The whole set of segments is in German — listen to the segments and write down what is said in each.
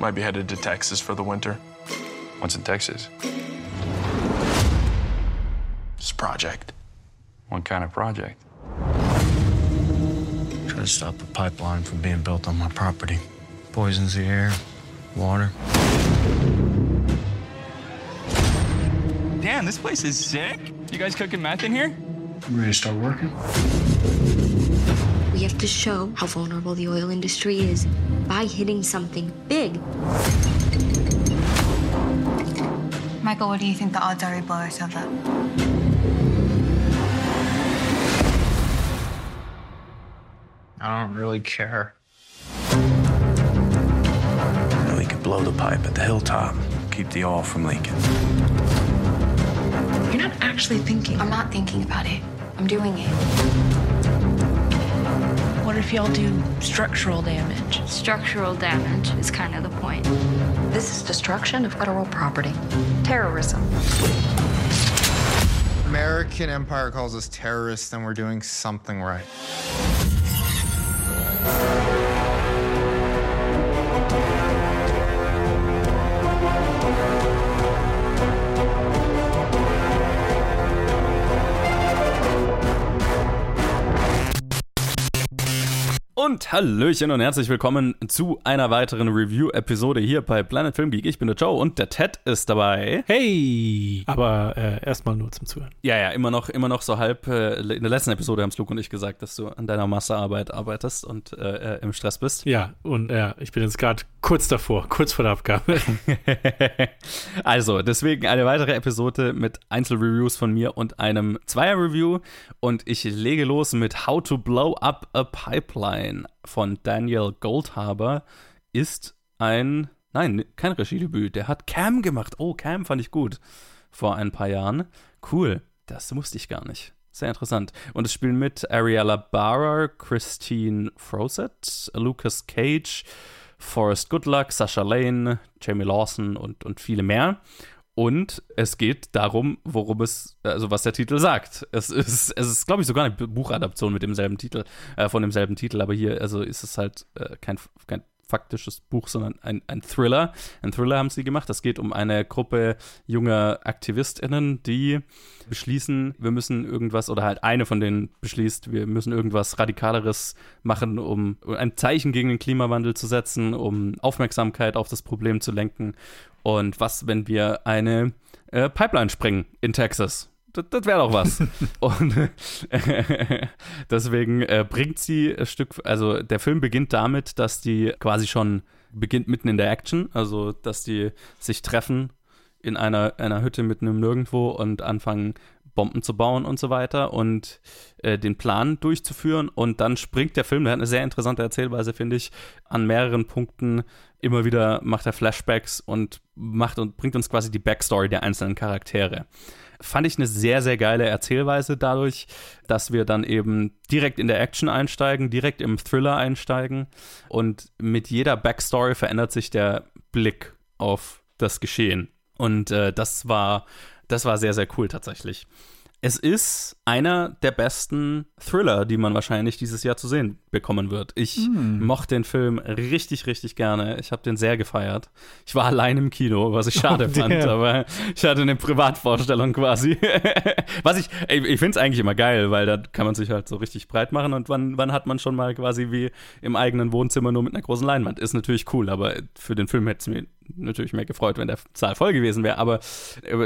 Might be headed to Texas for the winter. What's in Texas? This project. What kind of project? Try to stop a pipeline from being built on my property. Poisons the air, water. Damn, this place is sick. You guys cooking meth in here? Ready to start working? We have to show how vulnerable the oil industry is by hitting something big. Michael, what do you think the odds are we blow ourselves up? I don't really care. We could blow the pipe at the hilltop, keep the oil from leaking. You're not actually thinking. I'm not thinking about it. I'm doing it. What if y'all do structural damage? Structural damage is kind of the point. This is destruction of federal property. Terrorism. American empire calls us terrorists, then we're doing something right. Und Hallöchen und herzlich willkommen zu einer weiteren Review-Episode hier bei Planet Film Geek. Ich bin der Joe und der Ted ist dabei. Hey! Aber äh, erstmal nur zum Zuhören. Ja, ja, immer noch, immer noch so halb. Äh, in der letzten Episode haben es Luke und ich gesagt, dass du an deiner Masterarbeit arbeitest und äh, im Stress bist. Ja, und ja, ich bin jetzt gerade kurz davor, kurz vor der Abgabe. also, deswegen eine weitere Episode mit Einzelreviews von mir und einem Zweier-Review. Und ich lege los mit How to Blow Up a Pipeline von Daniel Goldhaber ist ein, nein, kein Regiedebüt. Der hat Cam gemacht. Oh, Cam fand ich gut vor ein paar Jahren. Cool, das wusste ich gar nicht. Sehr interessant. Und es spielen mit Ariella Barra, Christine Frosett, Lucas Cage, Forrest Goodluck, Sasha Lane, Jamie Lawson und, und viele mehr. Und es geht darum, worum es, also was der Titel sagt. Es ist, es ist, glaube ich, sogar eine Buchadaption mit demselben Titel, äh, von demselben Titel, aber hier, also ist es halt äh, kein, kein faktisches Buch, sondern ein, ein Thriller. Ein Thriller haben sie gemacht. Es geht um eine Gruppe junger AktivistInnen, die beschließen, wir müssen irgendwas, oder halt eine von denen beschließt, wir müssen irgendwas Radikaleres machen, um ein Zeichen gegen den Klimawandel zu setzen, um Aufmerksamkeit auf das Problem zu lenken. Und was, wenn wir eine äh, Pipeline sprengen in Texas? Das, das wäre doch was. und äh, deswegen äh, bringt sie ein Stück, also der Film beginnt damit, dass die quasi schon beginnt mitten in der Action, also dass die sich treffen in einer, einer Hütte mitten im Nirgendwo und anfangen Bomben zu bauen und so weiter und äh, den Plan durchzuführen. Und dann springt der Film, der hat eine sehr interessante Erzählweise, finde ich, an mehreren Punkten immer wieder macht er Flashbacks und macht und bringt uns quasi die Backstory der einzelnen Charaktere. Fand ich eine sehr, sehr geile Erzählweise dadurch, dass wir dann eben direkt in der Action einsteigen, direkt im Thriller einsteigen und mit jeder Backstory verändert sich der Blick auf das Geschehen. Und äh, das war, das war sehr, sehr cool tatsächlich. Es ist einer der besten Thriller, die man wahrscheinlich dieses Jahr zu sehen bekommen wird. Ich mm. mochte den Film richtig, richtig gerne. Ich habe den sehr gefeiert. Ich war allein im Kino, was ich schade oh, fand, aber ich hatte eine Privatvorstellung quasi. was ich, ich finde es eigentlich immer geil, weil da kann man sich halt so richtig breit machen und wann, wann hat man schon mal quasi wie im eigenen Wohnzimmer nur mit einer großen Leinwand. Ist natürlich cool, aber für den Film hätte es mir natürlich mehr gefreut, wenn der Zahl voll gewesen wäre, aber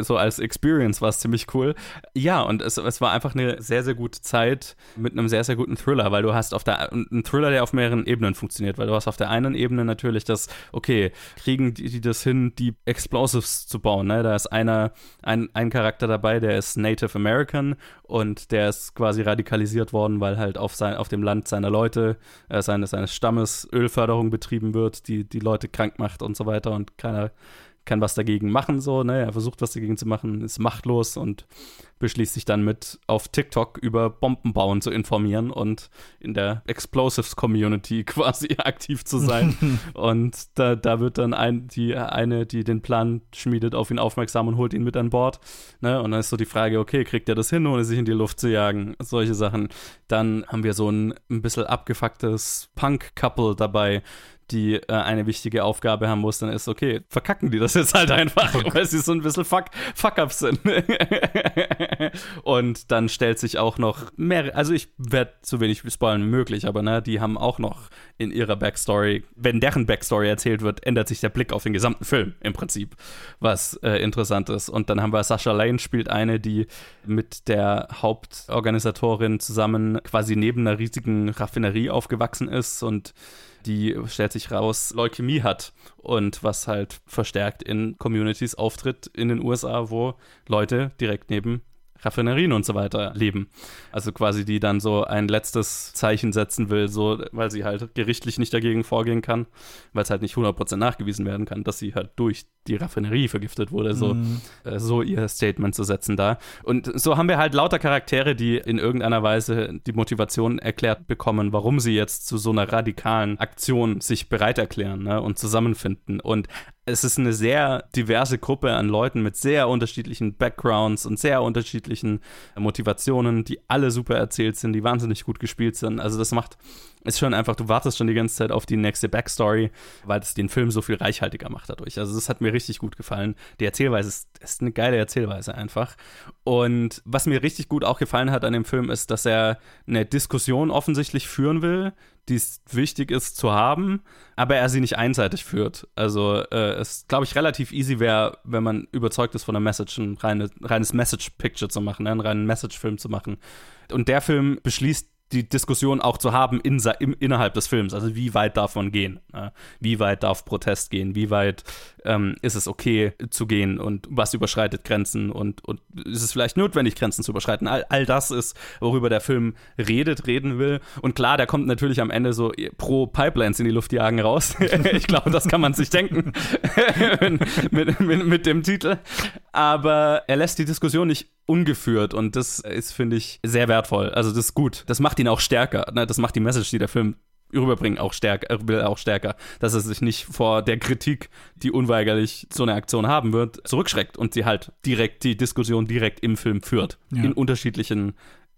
so als Experience war es ziemlich cool. Ja, und es, es war einfach eine sehr, sehr gute Zeit mit einem sehr, sehr guten Thriller, weil du hast auf der, einen Thriller, der auf mehreren Ebenen funktioniert, weil du hast auf der einen Ebene natürlich das, okay, kriegen die, die das hin, die Explosives zu bauen, ne? Da ist einer, ein, ein Charakter dabei, der ist Native American und der ist quasi radikalisiert worden, weil halt auf, sein, auf dem Land seiner Leute, äh, seines, seines Stammes Ölförderung betrieben wird, die die Leute krank macht und so weiter und keiner kann was dagegen machen, so, ne? Er versucht was dagegen zu machen, ist machtlos und beschließt sich dann mit auf TikTok über Bombenbauen zu informieren und in der Explosives Community quasi aktiv zu sein. und da, da wird dann ein, die eine, die den Plan schmiedet, auf ihn aufmerksam und holt ihn mit an Bord. Ne? Und dann ist so die Frage, okay, kriegt er das hin, ohne sich in die Luft zu jagen? Solche Sachen. Dann haben wir so ein, ein bisschen abgefucktes Punk-Couple dabei, die äh, eine wichtige Aufgabe haben muss, dann ist okay, verkacken die das jetzt halt einfach, weil sie so ein bisschen Fuck, Fuck-Ups sind. und dann stellt sich auch noch mehr, also ich werde so wenig spoilern wie möglich, aber ne, die haben auch noch in ihrer Backstory, wenn deren Backstory erzählt wird, ändert sich der Blick auf den gesamten Film im Prinzip, was äh, interessant ist. Und dann haben wir Sasha Lane spielt eine, die mit der Hauptorganisatorin zusammen quasi neben einer riesigen Raffinerie aufgewachsen ist und die stellt sich raus, Leukämie hat und was halt verstärkt in Communities auftritt in den USA, wo Leute direkt neben Raffinerien und so weiter leben. Also quasi die dann so ein letztes Zeichen setzen will, so, weil sie halt gerichtlich nicht dagegen vorgehen kann, weil es halt nicht 100% nachgewiesen werden kann, dass sie halt durch die Raffinerie vergiftet wurde, so, mhm. äh, so ihr Statement zu setzen da. Und so haben wir halt lauter Charaktere, die in irgendeiner Weise die Motivation erklärt bekommen, warum sie jetzt zu so einer radikalen Aktion sich bereit erklären ne, und zusammenfinden. Und es ist eine sehr diverse Gruppe an Leuten mit sehr unterschiedlichen Backgrounds und sehr unterschiedlichen Motivationen, die alle super erzählt sind, die wahnsinnig gut gespielt sind. Also das macht ist schon einfach, du wartest schon die ganze Zeit auf die nächste Backstory, weil es den Film so viel reichhaltiger macht dadurch. Also das hat mir richtig gut gefallen. Die Erzählweise ist, ist eine geile Erzählweise einfach. Und was mir richtig gut auch gefallen hat an dem Film ist, dass er eine Diskussion offensichtlich führen will, die es wichtig ist zu haben, aber er sie nicht einseitig führt. Also äh, es, glaube ich, relativ easy wäre, wenn man überzeugt ist von der Message, ein reine, reines Message-Picture zu machen, ne? einen reinen Message-Film zu machen. Und der Film beschließt die Diskussion auch zu haben in, im, innerhalb des Films. Also wie weit darf man gehen? Äh, wie weit darf Protest gehen? Wie weit ähm, ist es okay zu gehen und was überschreitet Grenzen und, und ist es vielleicht notwendig, Grenzen zu überschreiten? All, all das ist, worüber der Film redet, reden will. Und klar, der kommt natürlich am Ende so pro Pipelines in die Luft jagen raus. ich glaube, das kann man sich denken mit, mit, mit dem Titel. Aber er lässt die Diskussion nicht ungeführt und das ist, finde ich, sehr wertvoll. Also das ist gut. Das macht ihn auch stärker. Ne? Das macht die Message, die der Film rüberbringen, auch stärker, äh, auch stärker, dass er sich nicht vor der Kritik, die unweigerlich so eine Aktion haben wird, zurückschreckt und sie halt direkt die Diskussion direkt im Film führt. Ja. In unterschiedlichen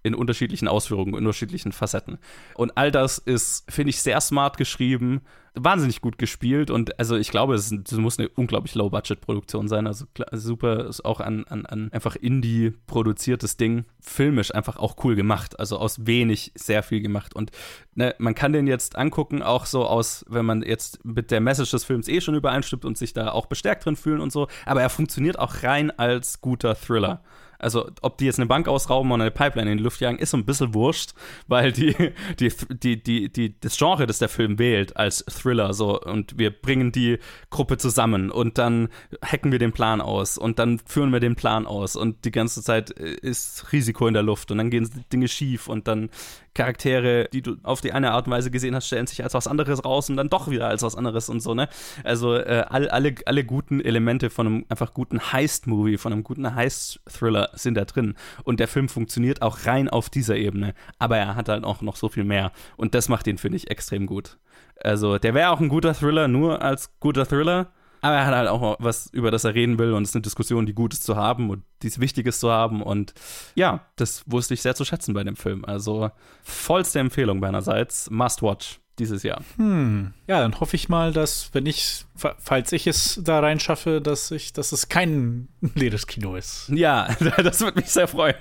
in unterschiedlichen Ausführungen, in unterschiedlichen Facetten. Und all das ist, finde ich, sehr smart geschrieben, wahnsinnig gut gespielt und also ich glaube, es, es muss eine unglaublich Low-Budget-Produktion sein. Also super, ist auch an, an, an einfach Indie produziertes Ding. Filmisch einfach auch cool gemacht. Also aus wenig sehr viel gemacht. Und ne, man kann den jetzt angucken, auch so aus, wenn man jetzt mit der Message des Films eh schon übereinstimmt und sich da auch bestärkt drin fühlen und so. Aber er funktioniert auch rein als guter Thriller. Also, ob die jetzt eine Bank ausrauben oder eine Pipeline in die Luft jagen, ist so ein bisschen wurscht, weil die, die, die, die, die, das Genre, das der Film wählt, als Thriller, so, und wir bringen die Gruppe zusammen und dann hacken wir den Plan aus und dann führen wir den Plan aus und die ganze Zeit ist Risiko in der Luft und dann gehen Dinge schief und dann Charaktere, die du auf die eine Art und Weise gesehen hast, stellen sich als was anderes raus und dann doch wieder als was anderes und so, ne? Also äh, all, alle, alle guten Elemente von einem einfach guten Heist-Movie, von einem guten Heist-Thriller sind da drin. Und der Film funktioniert auch rein auf dieser Ebene. Aber er hat halt auch noch so viel mehr. Und das macht ihn, finde ich, extrem gut. Also, der wäre auch ein guter Thriller, nur als guter Thriller. Aber er hat halt auch was, über das er reden will und es ist eine Diskussion, die gut ist zu haben und die es wichtig ist zu haben. Und ja, das wusste ich sehr zu schätzen bei dem Film. Also vollste Empfehlung meinerseits. Must watch dieses Jahr. Hm. Ja, dann hoffe ich mal, dass, wenn ich, falls ich es da reinschaffe, dass ich, dass es kein leeres Kino ist. Ja, das würde mich sehr freuen.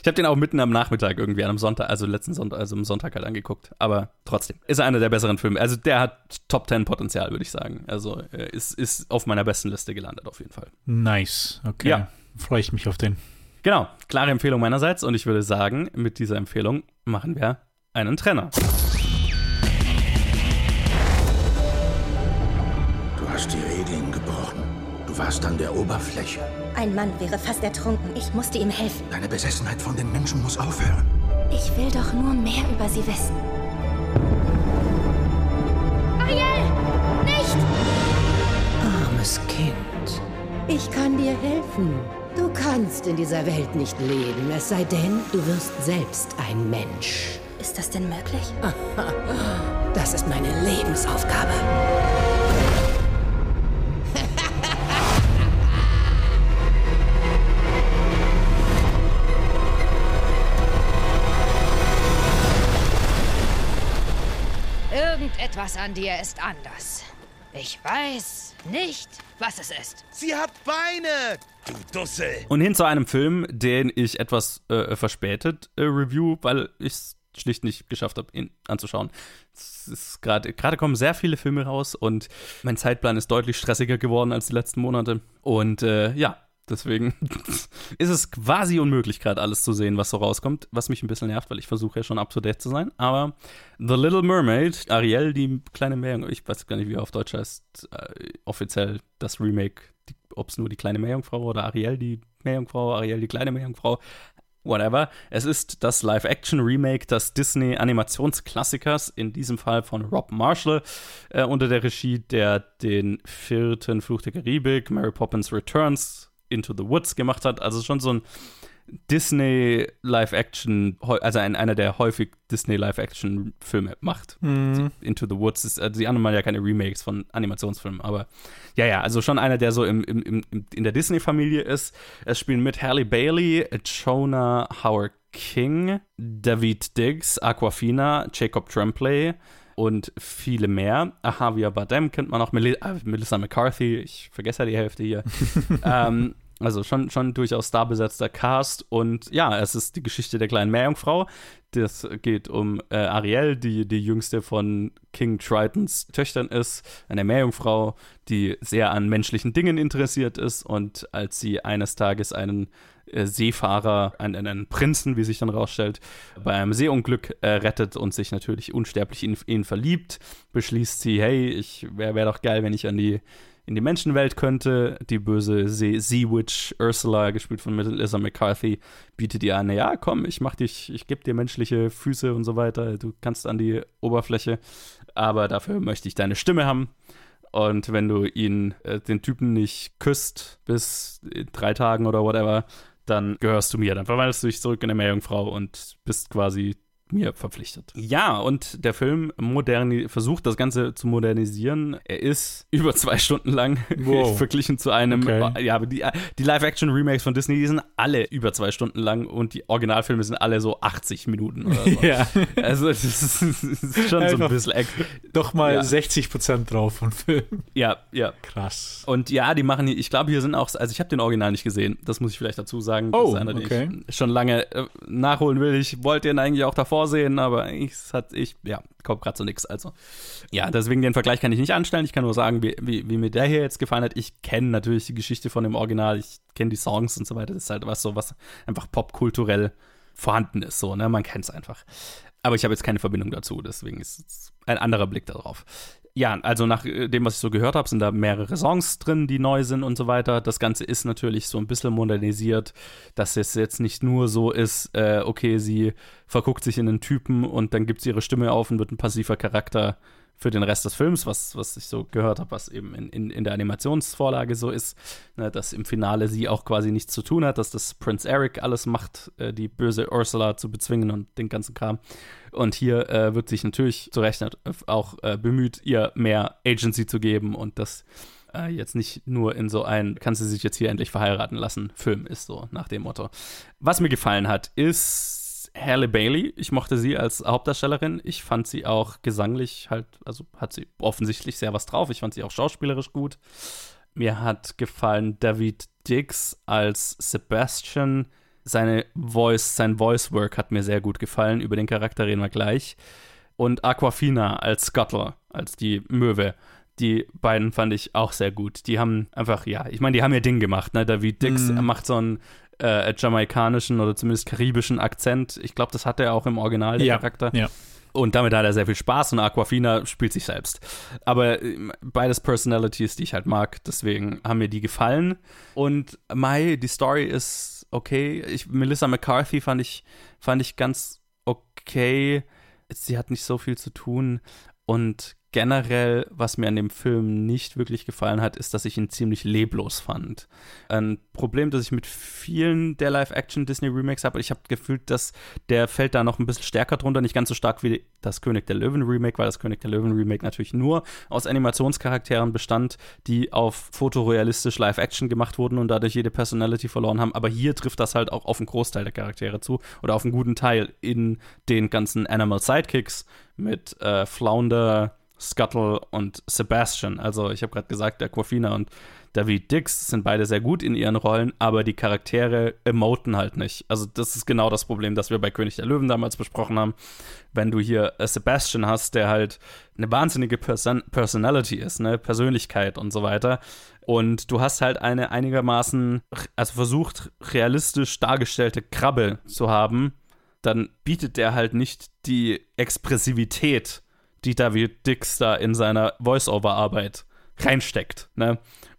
Ich habe den auch mitten am Nachmittag irgendwie an einem Sonntag, also letzten Sonntag, also am Sonntag halt angeguckt. Aber trotzdem, ist er einer der besseren Filme. Also der hat Top 10 Potenzial, würde ich sagen. Also äh, ist, ist auf meiner besten Liste gelandet, auf jeden Fall. Nice, okay. Ja. Freue ich mich auf den. Genau, klare Empfehlung meinerseits. Und ich würde sagen, mit dieser Empfehlung machen wir einen Trenner. Du hast die Regeln gebrochen. Du warst an der Oberfläche. Ein Mann wäre fast ertrunken. Ich musste ihm helfen. Deine Besessenheit von den Menschen muss aufhören. Ich will doch nur mehr über sie wissen. Ariel! Nicht! Armes Kind. Ich kann dir helfen. Du kannst in dieser Welt nicht leben, es sei denn, du wirst selbst ein Mensch. Ist das denn möglich? Das ist meine Lebensaufgabe. Irgendetwas an dir ist anders. Ich weiß nicht, was es ist. Sie hat Beine! Du Dussel! Und hin zu einem Film, den ich etwas äh, verspätet äh, review, weil ich es schlicht nicht geschafft habe, ihn anzuschauen. Es ist gerade gerade kommen sehr viele Filme raus und mein Zeitplan ist deutlich stressiger geworden als die letzten Monate. Und äh, ja, deswegen ist es quasi unmöglich, gerade alles zu sehen, was so rauskommt, was mich ein bisschen nervt, weil ich versuche ja schon up to date zu sein. Aber The Little Mermaid, Ariel, die kleine Meerjungfrau, ich weiß gar nicht, wie er auf Deutsch heißt, äh, offiziell das Remake, ob es nur die kleine Meerjungfrau oder Ariel, die Meerjungfrau, Ariel, die kleine Meerjungfrau, whatever. Es ist das Live-Action-Remake des Disney-Animationsklassikers, in diesem Fall von Rob Marshall, äh, unter der Regie, der den vierten Fluch der Karibik, Mary Poppins Returns, Into the Woods gemacht hat. Also schon so ein Disney Live-Action, also ein, einer, der häufig Disney Live-Action-Filme macht. Mhm. Into the Woods ist, also die anderen mal ja keine Remakes von Animationsfilmen, aber ja, ja, also schon einer, der so im, im, im, in der Disney-Familie ist. Es spielen mit Halle Bailey, Jonah Howard King, David Diggs, Aquafina, Jacob Tremblay und viele mehr. Javier Bardem kennt man auch, Mel äh, Melissa McCarthy, ich vergesse ja die Hälfte hier. ähm, also schon, schon durchaus starbesetzter Cast. Und ja, es ist die Geschichte der kleinen Meerjungfrau. Das geht um äh, Ariel, die die jüngste von King Tritons Töchtern ist. Eine Meerjungfrau, die sehr an menschlichen Dingen interessiert ist. Und als sie eines Tages einen äh, Seefahrer, einen, einen, Prinzen, wie sich dann rausstellt, bei einem Seeunglück äh, rettet und sich natürlich unsterblich in ihn verliebt, beschließt sie, hey, ich wäre wär doch geil, wenn ich an die in die Menschenwelt könnte. Die böse Sea-Witch Ursula, gespielt von Melissa McCarthy, bietet ihr an, ja, komm, ich mach dich, ich gebe dir menschliche Füße und so weiter, du kannst an die Oberfläche, aber dafür möchte ich deine Stimme haben. Und wenn du ihn, äh, den Typen nicht küsst bis drei Tagen oder whatever, dann gehörst du mir. Dann verwandelst du dich zurück in eine Meerjungfrau und bist quasi mir verpflichtet. Ja, und der Film moderni versucht das Ganze zu modernisieren. Er ist über zwei Stunden lang Wow. verglichen zu einem. Okay. Ja, aber die, die Live-Action-Remakes von Disney, die sind alle über zwei Stunden lang und die Originalfilme sind alle so 80 Minuten oder so. Ja. Also das ist, das ist schon so ein Einfach bisschen. Doch mal Ja. 60 Prozent drauf von Filmen. Ja, ja. Krass. Und ja, die machen hier, ich glaube, hier sind auch, also ich habe den Original nicht gesehen, das muss ich vielleicht dazu sagen. Das Oh, ist einer, den okay. ich schon lange äh, nachholen will. Ich wollte den eigentlich auch davor sehen, aber ich, hat, ich, ja, kommt gerade zu nichts. Also, ja, deswegen den Vergleich kann ich nicht anstellen. Ich kann nur sagen, wie, wie, wie mir der hier jetzt gefallen hat. Ich kenne natürlich die Geschichte von dem Original, ich kenne die Songs und so weiter. Das ist halt was so, was einfach popkulturell vorhanden ist, so, ne? Man kennt es einfach. Aber ich habe jetzt keine Verbindung dazu, deswegen ist es ein anderer Blick darauf. Ja, also nach äh, dem, was ich so gehört habe, sind da mehrere Songs drin, die neu sind und so weiter. Das Ganze ist natürlich so ein bisschen modernisiert, dass es jetzt nicht nur so ist, äh, okay, sie verguckt sich in einen Typen und dann gibt sie ihre Stimme auf und wird ein passiver Charakter für den Rest des Films, was, was ich so gehört habe, was eben in, in, in der Animationsvorlage so ist, ne, dass im Finale sie auch quasi nichts zu tun hat, dass das Prince Eric alles macht, äh, die böse Ursula zu bezwingen und den ganzen Kram. Und hier äh, wird sich natürlich zu Recht auch äh, bemüht, ihr mehr Agency zu geben und das äh, jetzt nicht nur in so ein, kann sie sich jetzt hier endlich verheiraten lassen, Film ist so nach dem Motto. Was mir gefallen hat, ist Halle Bailey. Ich mochte sie als Hauptdarstellerin. Ich fand sie auch gesanglich halt, also hat sie offensichtlich sehr was drauf. Ich fand sie auch schauspielerisch gut. Mir hat gefallen David Diggs als Sebastian. Seine Voice, sein Voice Work hat mir sehr gut gefallen. Über den Charakter reden wir gleich. Und Aquafina als Scuttle, als die Möwe. Die beiden fand ich auch sehr gut. Die haben einfach, ja, ich meine, die haben ihr Ding gemacht. Ne? David Dix Mhm. macht so einen äh, jamaikanischen oder zumindest karibischen Akzent. Ich glaube, das hat er auch im Original, der Ja, Charakter. ja. Und damit hat er sehr viel Spaß und Aquafina spielt sich selbst. Aber ähm, beides Personalities, die ich halt mag, deswegen haben mir die gefallen. Und Mai, die Story ist okay. Ich, Melissa McCarthy fand ich, fand ich ganz okay. Sie hat nicht so viel zu tun. Und generell, was mir an dem Film nicht wirklich gefallen hat, ist, dass ich ihn ziemlich leblos fand. Ein Problem, das ich mit vielen der Live-Action-Disney-Remakes habe, ich habe gefühlt, dass der fällt da noch ein bisschen stärker drunter, nicht ganz so stark wie das König der Löwen-Remake, weil das König der Löwen-Remake natürlich nur aus Animationscharakteren bestand, die auf fotorealistisch Live-Action gemacht wurden und dadurch jede Personality verloren haben. Aber hier trifft das halt auch auf einen Großteil der Charaktere zu oder auf einen guten Teil in den ganzen Animal Sidekicks mit äh, Flounder, Scuttle und Sebastian. Also ich habe gerade gesagt, Aquafina und David Dix sind beide sehr gut in ihren Rollen, aber die Charaktere emoten halt nicht. Also das ist genau das Problem, das wir bei König der Löwen damals besprochen haben. Wenn du hier äh, Sebastian hast, der halt eine wahnsinnige Person Personality ist, eine Persönlichkeit und so weiter. Und du hast halt eine einigermaßen, also versucht, realistisch dargestellte Krabbe zu haben, dann bietet der halt nicht die Expressivität, die David Dix da in seiner Voice-Over-Arbeit reinsteckt. Ne?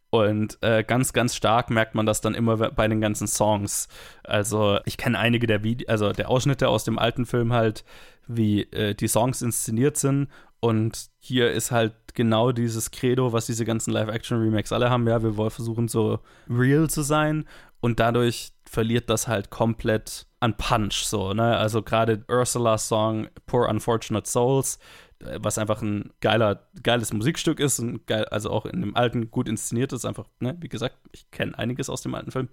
Und äh, ganz, ganz stark merkt man das dann immer bei den ganzen Songs. Also ich kenne einige der Vide also der Ausschnitte aus dem alten Film halt, wie äh, die Songs inszeniert sind. Und hier ist halt genau dieses Credo, was diese ganzen Live-Action-Remakes alle haben. Ja, wir wollen versuchen, so real zu sein. Und dadurch verliert das halt komplett an Punch, so, ne? Also gerade Ursulas Song Poor Unfortunate Souls was einfach ein geiler, geiles Musikstück ist und geil, also auch in dem alten gut inszeniert ist. Einfach, ne, wie gesagt, ich kenne einiges aus dem alten Film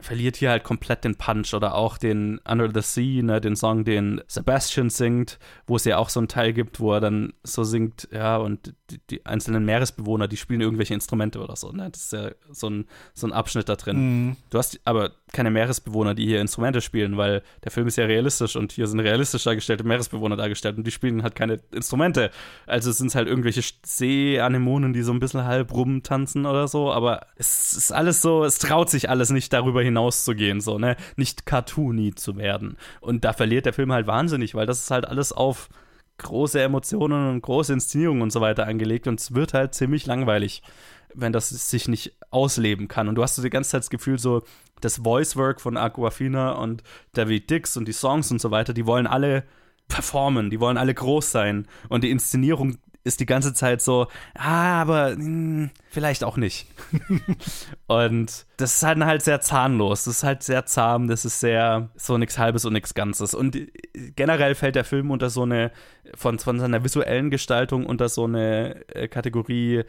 verliert hier halt komplett den Punch oder auch den Under the Sea, ne, den Song, den Sebastian singt, wo es ja auch so einen Teil gibt, wo er dann so singt, ja, und die, die einzelnen Meeresbewohner, die spielen irgendwelche Instrumente oder so, ne? Das ist ja so ein, so ein Abschnitt da drin. Mhm. Du hast aber keine Meeresbewohner, die hier Instrumente spielen, weil der Film ist ja realistisch und hier sind realistisch dargestellte Meeresbewohner dargestellt und die spielen halt keine Instrumente. Also es sind halt irgendwelche Seeanemonen, die so ein bisschen halb rumtanzen oder so, aber es ist alles so, es traut sich alles nicht darüber hinaus hinauszugehen, so, ne? Nicht cartoony zu werden. Und da verliert der Film halt wahnsinnig, weil das ist halt alles auf große Emotionen und große Inszenierungen und so weiter angelegt und es wird halt ziemlich langweilig, wenn das sich nicht ausleben kann. Und du hast so die ganze Zeit das Gefühl, so das Voice-Work von Aquafina und David Dix und die Songs und so weiter, die wollen alle performen, die wollen alle groß sein und die Inszenierung ist die ganze Zeit so, ah, aber mh, hm, vielleicht auch nicht. und das ist halt, halt sehr zahnlos. Das ist halt sehr zahm. Das ist sehr so nichts Halbes und nichts Ganzes. Und generell fällt der Film unter so eine, von, von seiner visuellen Gestaltung unter so eine äh, Kategorie,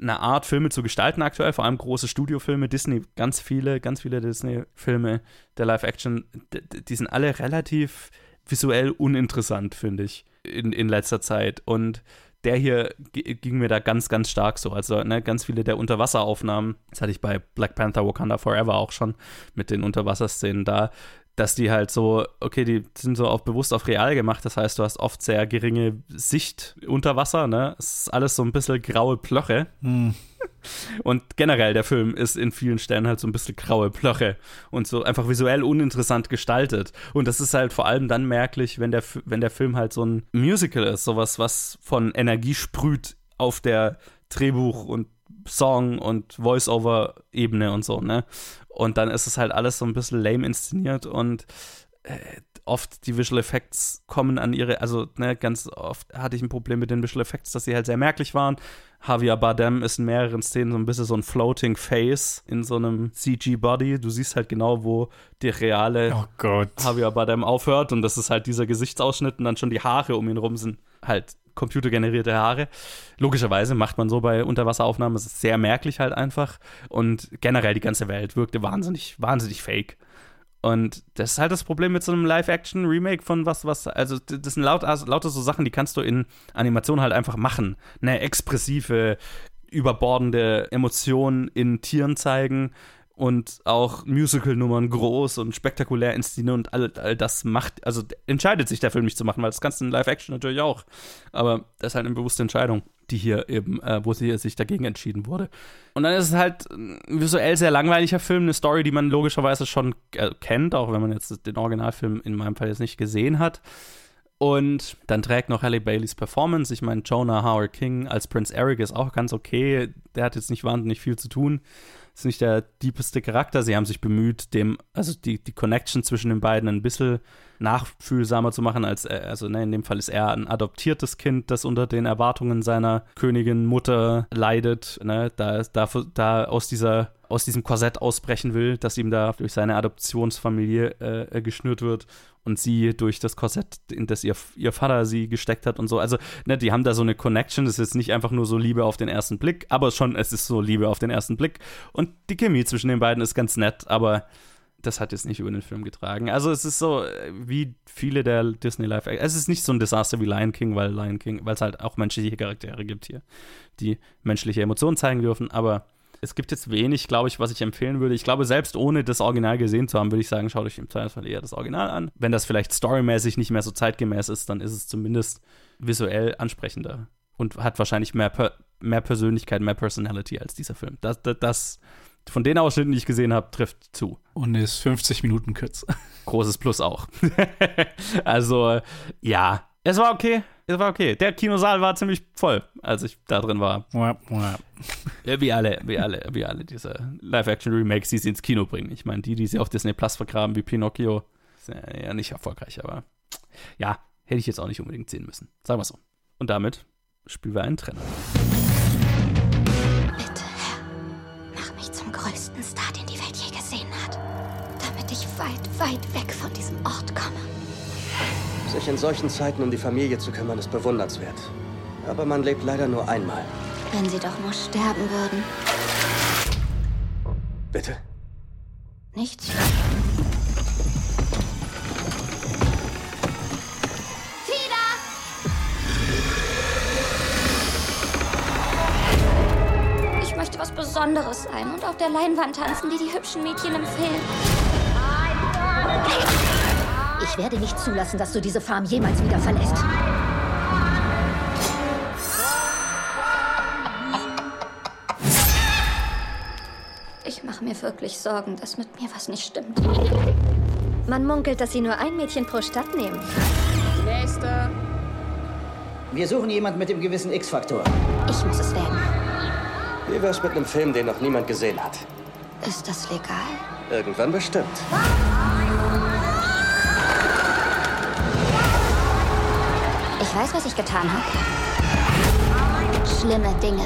eine Art, Filme zu gestalten aktuell, vor allem große Studiofilme, Disney, ganz viele, ganz viele Disney-Filme der Live-Action, die sind alle relativ visuell uninteressant, finde ich, in, in letzter Zeit. Und der hier ging mir da ganz, ganz stark so. Also ne, ganz viele der Unterwasseraufnahmen, das hatte ich bei Black Panther Wakanda Forever auch schon mit den Unterwasserszenen da, dass die halt so, okay, die sind so auf, bewusst auf real gemacht. Das heißt, du hast oft sehr geringe Sicht unter Wasser, ne? Es ist alles so ein bisschen graue Plöche. Hm. Und generell, der Film ist in vielen Stellen halt so ein bisschen graue Plöche und so einfach visuell uninteressant gestaltet. Und das ist halt vor allem dann merklich, wenn der, wenn der Film halt so ein Musical ist, sowas, was von Energie sprüht auf der Drehbuch- und Song- und Voice-Over-Ebene und so, ne? Und dann ist es halt alles so ein bisschen lame inszeniert und äh, oft die Visual Effects kommen an ihre, also ne, ganz oft hatte ich ein Problem mit den Visual Effects, dass sie halt sehr merklich waren. Javier Bardem ist in mehreren Szenen so ein bisschen so ein Floating Face in so einem CG-Body. Du siehst halt genau, wo die reale oh Javier Bardem aufhört und das ist halt dieser Gesichtsausschnitt und dann schon die Haare um ihn rum sind halt computergenerierte Haare. Logischerweise macht man so bei Unterwasseraufnahmen, es ist sehr merklich halt einfach. Und generell die ganze Welt wirkte wahnsinnig, wahnsinnig fake. Und das ist halt das Problem mit so einem Live-Action-Remake von was, was, also das sind laut, also lauter so Sachen, die kannst du in Animation halt einfach machen. Eine expressive, überbordende Emotion in Tieren zeigen und auch Musical-Nummern groß und spektakulär inszenieren und all, all das macht, also entscheidet sich der Film nicht zu machen, weil das kannst du in Live-Action natürlich auch. Aber das ist halt eine bewusste Entscheidung, die hier eben, äh, wo sie sich dagegen entschieden wurde. Und dann ist es halt ein visuell sehr langweiliger Film, eine Story, die man logischerweise schon äh, kennt, auch wenn man jetzt den Originalfilm in meinem Fall jetzt nicht gesehen hat. Und dann trägt noch Halle Baileys Performance. Ich meine, Jonah Howard King als Prince Eric ist auch ganz okay. Der hat jetzt nicht wahnsinnig viel zu tun. Ist nicht der diepeste Charakter. Sie haben sich bemüht, dem, also die, die Connection zwischen den beiden ein bisschen nachfühlsamer zu machen, als er, also ne, in dem Fall ist er ein adoptiertes Kind, das unter den Erwartungen seiner Königin Mutter leidet, ne, da, da, da aus dieser aus diesem Korsett ausbrechen will, das ihm da durch seine Adoptionsfamilie äh, geschnürt wird und sie durch das Korsett, in das ihr, ihr Vater sie gesteckt hat und so. Also, ne, die haben da so eine Connection. Das ist nicht einfach nur so Liebe auf den ersten Blick, aber schon, es ist so Liebe auf den ersten Blick. Und die Chemie zwischen den beiden ist ganz nett, aber das hat jetzt nicht über den Film getragen. Also es ist so äh, wie viele der Disney Live Es ist nicht so ein Desaster wie Lion King, weil Lion King, weil es halt auch menschliche Charaktere gibt hier, die menschliche Emotionen zeigen dürfen, aber es gibt jetzt wenig, glaube ich, was ich empfehlen würde. Ich glaube, selbst ohne das Original gesehen zu haben, würde ich sagen, schaut euch im Zweifelsfall eher das Original an. Wenn das vielleicht storymäßig nicht mehr so zeitgemäß ist, dann ist es zumindest visuell ansprechender und hat wahrscheinlich mehr, per mehr Persönlichkeit, mehr Personality als dieser Film. Das, das, das von den Ausschnitten, die ich gesehen habe, trifft zu. Und ist 50 Minuten kürzer. Großes Plus auch. also, ja, es war okay. Es war okay. Der Kinosaal war ziemlich voll, als ich da drin war. ja, wie alle, wie alle, wie alle diese Live-Action-Remakes, die sie ins Kino bringen. Ich meine, die, die sie auf Disney Plus vergraben, wie Pinocchio, sind ja nicht erfolgreich, aber ja, hätte ich jetzt auch nicht unbedingt sehen müssen. Sagen wir so. Und damit spielen wir einen Trenner. Bitte, Herr, mach mich zum größten Star, den die Welt je gesehen hat. Damit ich weit, weit weg von diesem Ort komme. Sich in solchen Zeiten um die Familie zu kümmern, ist bewundernswert. Aber man lebt leider nur einmal. Wenn Sie doch nur sterben würden. Bitte? Nichts. Ich möchte was Besonderes sein und auf der Leinwand tanzen, wie die hübschen Mädchen im Film. Ich werde nicht zulassen, dass du diese Farm jemals wieder verlässt. Ich mache mir wirklich Sorgen, dass mit mir was nicht stimmt. Man munkelt, dass sie nur ein Mädchen pro Stadt nehmen. Nächster. Wir suchen jemanden mit dem gewissen X-Faktor. Ich muss es werden. Wie wär's mit einem Film, den noch niemand gesehen hat? Ist das legal? Irgendwann bestimmt. Ich weiß, was ich getan habe. Schlimme Dinge.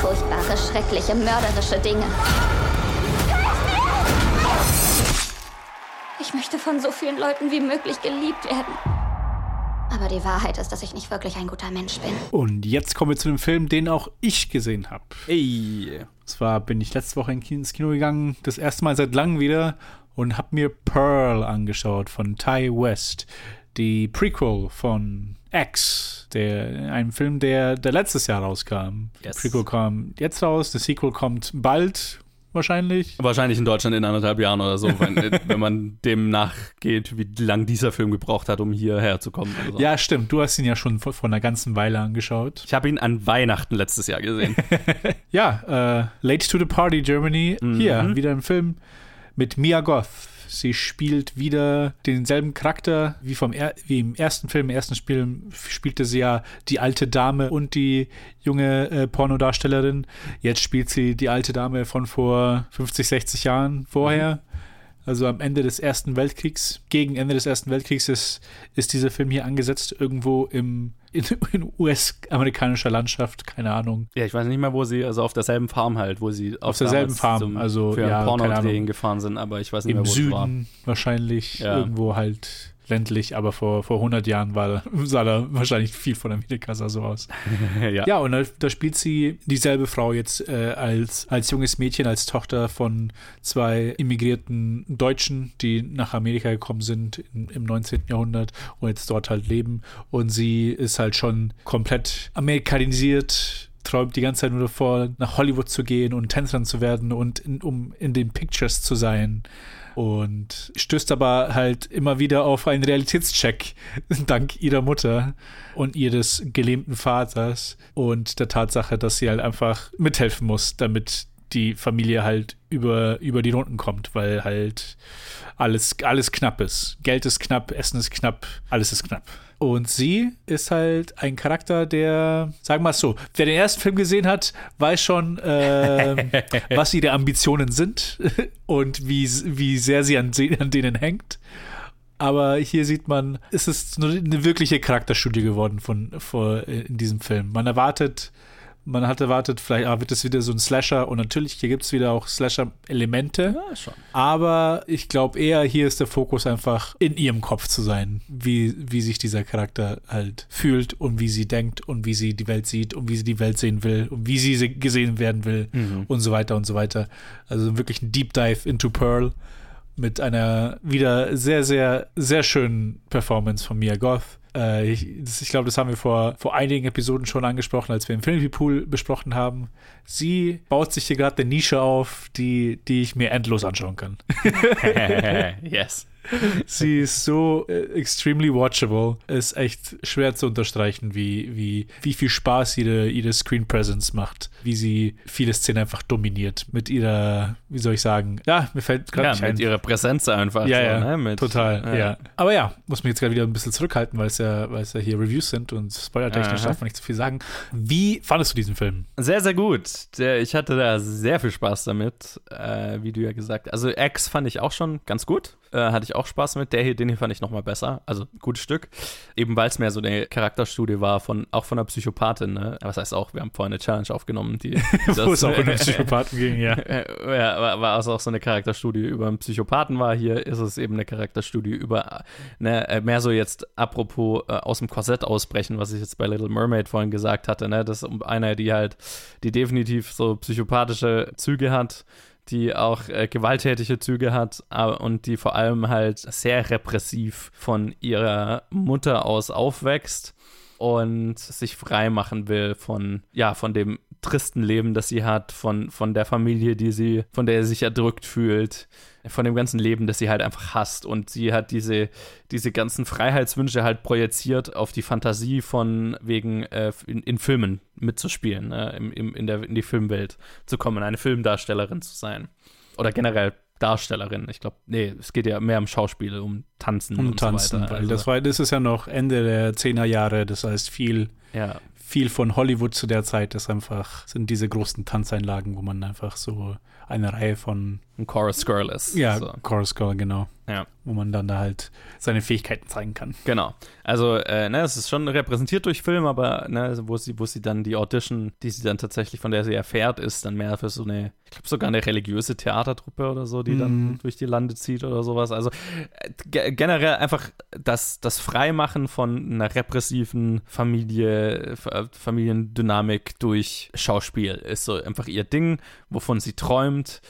Furchtbare, schreckliche, mörderische Dinge. Ich möchte von so vielen Leuten wie möglich geliebt werden. Aber die Wahrheit ist, dass ich nicht wirklich ein guter Mensch bin. Und jetzt kommen wir zu dem Film, den auch ich gesehen habe. Ey. Zwar bin ich letzte Woche ins Kino gegangen, das erste Mal seit langem wieder, und habe mir Pearl angeschaut von Ty West. Die Prequel von X, der, ein Film, der, der letztes Jahr rauskam. Yes. Der Prequel kam jetzt raus, der Sequel kommt bald, wahrscheinlich. Wahrscheinlich in Deutschland in anderthalb Jahren oder so, wenn, wenn man dem nachgeht, wie lang dieser Film gebraucht hat, um hierher zu kommen. So. Ja, stimmt. Du hast ihn ja schon vor, vor einer ganzen Weile angeschaut. Ich habe ihn an Weihnachten letztes Jahr gesehen. ja, äh, Late to the Party Germany. Mhm. Hier, wieder ein Film mit Mia Goth. Sie spielt wieder denselben Charakter wie, vom er wie im ersten Film. Im ersten Spiel spielte sie ja die alte Dame und die junge äh, Pornodarstellerin. Jetzt spielt sie die alte Dame von vor 50, 60 Jahren vorher. Mhm. Also am Ende des Ersten Weltkriegs, gegen Ende des Ersten Weltkriegs ist, ist dieser Film hier angesetzt, irgendwo im, in, in US-amerikanischer Landschaft, keine Ahnung. Ja, ich weiß nicht mehr, wo sie, also auf derselben Farm halt, wo sie auf derselben Farm, zum, also für ja, Pornodrehen gefahren sind, aber ich weiß nicht Im mehr, wo Süden es war. wahrscheinlich, ja. irgendwo halt ländlich, aber vor, vor 100 Jahren war, sah da wahrscheinlich viel von Amerika sah so aus. ja. ja, und da, da, spielt sie dieselbe Frau jetzt äh, als, als junges Mädchen, als Tochter von zwei immigrierten Deutschen, die nach Amerika gekommen sind in, im 19. Jahrhundert und jetzt dort halt leben. Und sie ist halt schon komplett amerikanisiert, träumt die ganze Zeit nur davor, nach Hollywood zu gehen und Tänzerin zu werden und in, um in den Pictures zu sein und stößt aber halt immer wieder auf einen Realitätscheck dank ihrer Mutter und ihres gelähmten Vaters und der Tatsache, dass sie halt einfach mithelfen muss, damit die Familie halt über, über die Runden kommt, weil halt alles, alles knapp ist. Geld ist knapp, Essen ist knapp, alles ist knapp. Und sie ist halt ein Charakter, der, sagen wir mal so, wer den ersten Film gesehen hat, weiß schon, äh, was ihre Ambitionen sind und wie, wie sehr sie an, an denen hängt. Aber hier sieht man, es ist eine wirkliche Charakterstudie geworden von, von in diesem Film. Man erwartet man hat erwartet, vielleicht ah, wird es wieder so ein Slasher und natürlich, hier gibt es wieder auch Slasher-Elemente. Ja. Aber ich glaube eher, hier ist der Fokus einfach in ihrem Kopf zu sein, wie, wie sich dieser Charakter halt fühlt und wie sie denkt und wie sie die Welt sieht und wie sie die Welt sehen will und wie sie gesehen werden will mhm. und so weiter und so weiter. Also wirklich ein Deep Dive into Pearl mit einer wieder sehr, sehr, sehr schönen Performance von Mia Goth äh, ich, ich glaube, das haben wir vor, vor einigen Episoden schon angesprochen, als wir Infinity Pool besprochen haben. Sie baut sich hier gerade eine Nische auf, die, die ich mir endlos anschauen kann. yes. Sie ist so äh, extremely watchable. Ist echt schwer zu unterstreichen, wie, wie, wie viel Spaß ihre, ihre Screen Presence macht. Wie sie viele Szenen einfach dominiert. Mit ihrer, wie soll ich sagen, ja, mir fällt gerade ja, nicht mit ein. ihrer Präsenz einfach. Ja, so, ja, ne? mit, total, ja. ja. Aber ja, muss mich jetzt gerade wieder ein bisschen zurückhalten, weil es ja, weil es ja hier Reviews sind und spoilertechnisch darf man nicht zu viel sagen. Wie fandest du diesen Film? Sehr, sehr gut. Ich hatte da sehr viel Spaß damit, äh, wie du ja gesagt hast. Also X fand ich auch schon ganz gut. Äh, hatte ich auch Spaß mit. Der hier, den hier fand ich noch mal besser. Also gutes Stück. Eben weil es mehr so eine Charakterstudie war, von, auch von einer Psychopathin. Ne? Was heißt auch, wir haben vorhin eine Challenge aufgenommen, die. Wo es auch um Psychopathen ging, ja. ja, war, war also auch so eine Charakterstudie über einen Psychopathen war. Hier ist es eben eine Charakterstudie über, ne, äh, mehr so jetzt apropos äh, aus dem Korsett ausbrechen, was ich jetzt bei Little Mermaid vorhin gesagt hatte. Ne? Das ist um einer, die halt, die definitiv so psychopathische Züge hat die auch äh, gewalttätige Züge hat aber, und die vor allem halt sehr repressiv von ihrer Mutter aus aufwächst und sich frei machen will von, ja, von dem tristen Leben, das sie hat, von, von der Familie, die sie, von der sie sich erdrückt fühlt, von dem ganzen Leben, das sie halt einfach hasst. Und sie hat diese, diese ganzen Freiheitswünsche halt projiziert auf die Fantasie von wegen äh, in, in Filmen mitzuspielen, äh, im, im, in, der, in die Filmwelt zu kommen, eine Filmdarstellerin zu sein. Oder generell Darstellerin. Ich glaube, nee, es geht ja mehr um Schauspiel, um Tanzen Um und Tanzen, so weiter. weil Also, das, war, das ist ja noch Ende der 10er Jahre, das heißt viel, ja. viel von Hollywood zu der Zeit ist einfach, sind diese großen Tanzeinlagen, wo man einfach so eine Reihe von ein Chorus Girl ist. Ja, so. Chorus Girl, genau. Ja. Wo man dann da halt seine Fähigkeiten zeigen kann. Genau. Also, äh, ne, es ist schon repräsentiert durch Film, aber ne, wo sie, wo sie dann die Audition, die sie dann tatsächlich, von der sie erfährt, ist dann mehr für so eine, ich glaube sogar eine religiöse Theatertruppe oder so, die Mhm. dann durch die Lande zieht oder sowas. Also äh, ge generell einfach das, das Freimachen von einer repressiven Familie, F Familiendynamik durch Schauspiel ist so einfach ihr Ding, wovon sie träumt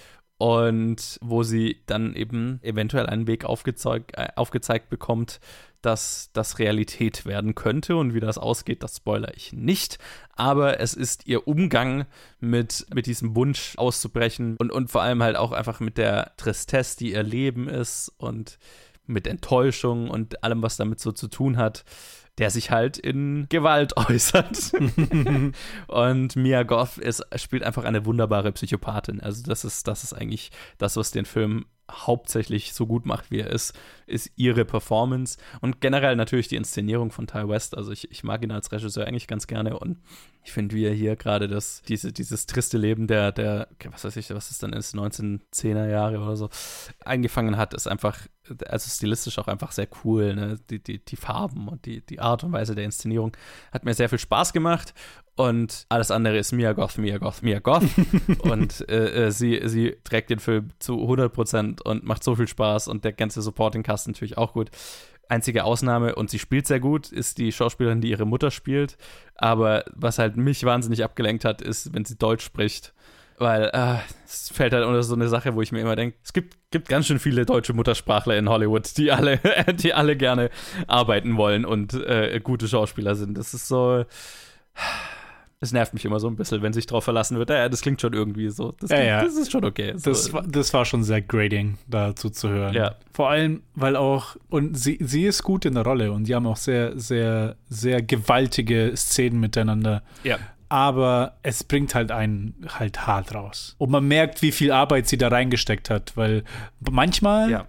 und wo sie dann eben eventuell einen Weg aufgezeigt, äh, aufgezeigt bekommt, dass das Realität werden könnte. Und wie das ausgeht, das spoiler ich nicht. Aber es ist ihr Umgang mit, mit diesem Wunsch auszubrechen. Und, und vor allem halt auch einfach mit der Tristesse, die ihr Leben ist und mit Enttäuschung und allem, was damit so zu tun hat, der sich halt in Gewalt äußert. und Mia Goth ist, spielt einfach eine wunderbare Psychopathin. Also das ist, das ist eigentlich das, was den Film hauptsächlich so gut macht, wie er ist, ist ihre Performance und generell natürlich die Inszenierung von Ty West. Also ich, ich mag ihn als Regisseur eigentlich ganz gerne und ich finde, wie er hier gerade das, diese, dieses triste Leben der, der, was weiß ich, was es dann ist, 1910er Jahre oder so, eingefangen hat, ist einfach, also stilistisch auch einfach sehr cool. Ne? Die, die, die Farben und die, die Art und Weise der Inszenierung hat mir sehr viel Spaß gemacht und alles andere ist Mia Goth, Mia Goth, Mia Goth. und äh, äh, sie, sie trägt den Film zu 100% und macht so viel Spaß und der ganze Supporting Cast natürlich auch gut. Einzige Ausnahme, und sie spielt sehr gut, ist die Schauspielerin, die ihre Mutter spielt. Aber was halt mich wahnsinnig abgelenkt hat, ist, wenn sie Deutsch spricht. Weil äh, es fällt halt unter so eine Sache, wo ich mir immer denke, es gibt, gibt ganz schön viele deutsche Muttersprachler in Hollywood, die alle, die alle gerne arbeiten wollen und äh, gute Schauspieler sind. Das ist so. Es nervt mich immer so ein bisschen, wenn sich drauf verlassen wird. Ja, das klingt schon irgendwie so. Das, Ja, klingt, ja. das ist schon okay. So, Das, war, das war schon sehr grading, dazu zu hören. Ja. Vor allem, weil auch, und sie, sie ist gut in der Rolle und die haben auch sehr, sehr, sehr gewaltige Szenen miteinander. Ja. aber es bringt halt einen halt hart raus. Und man merkt, wie viel Arbeit sie da reingesteckt hat, weil manchmal Ja.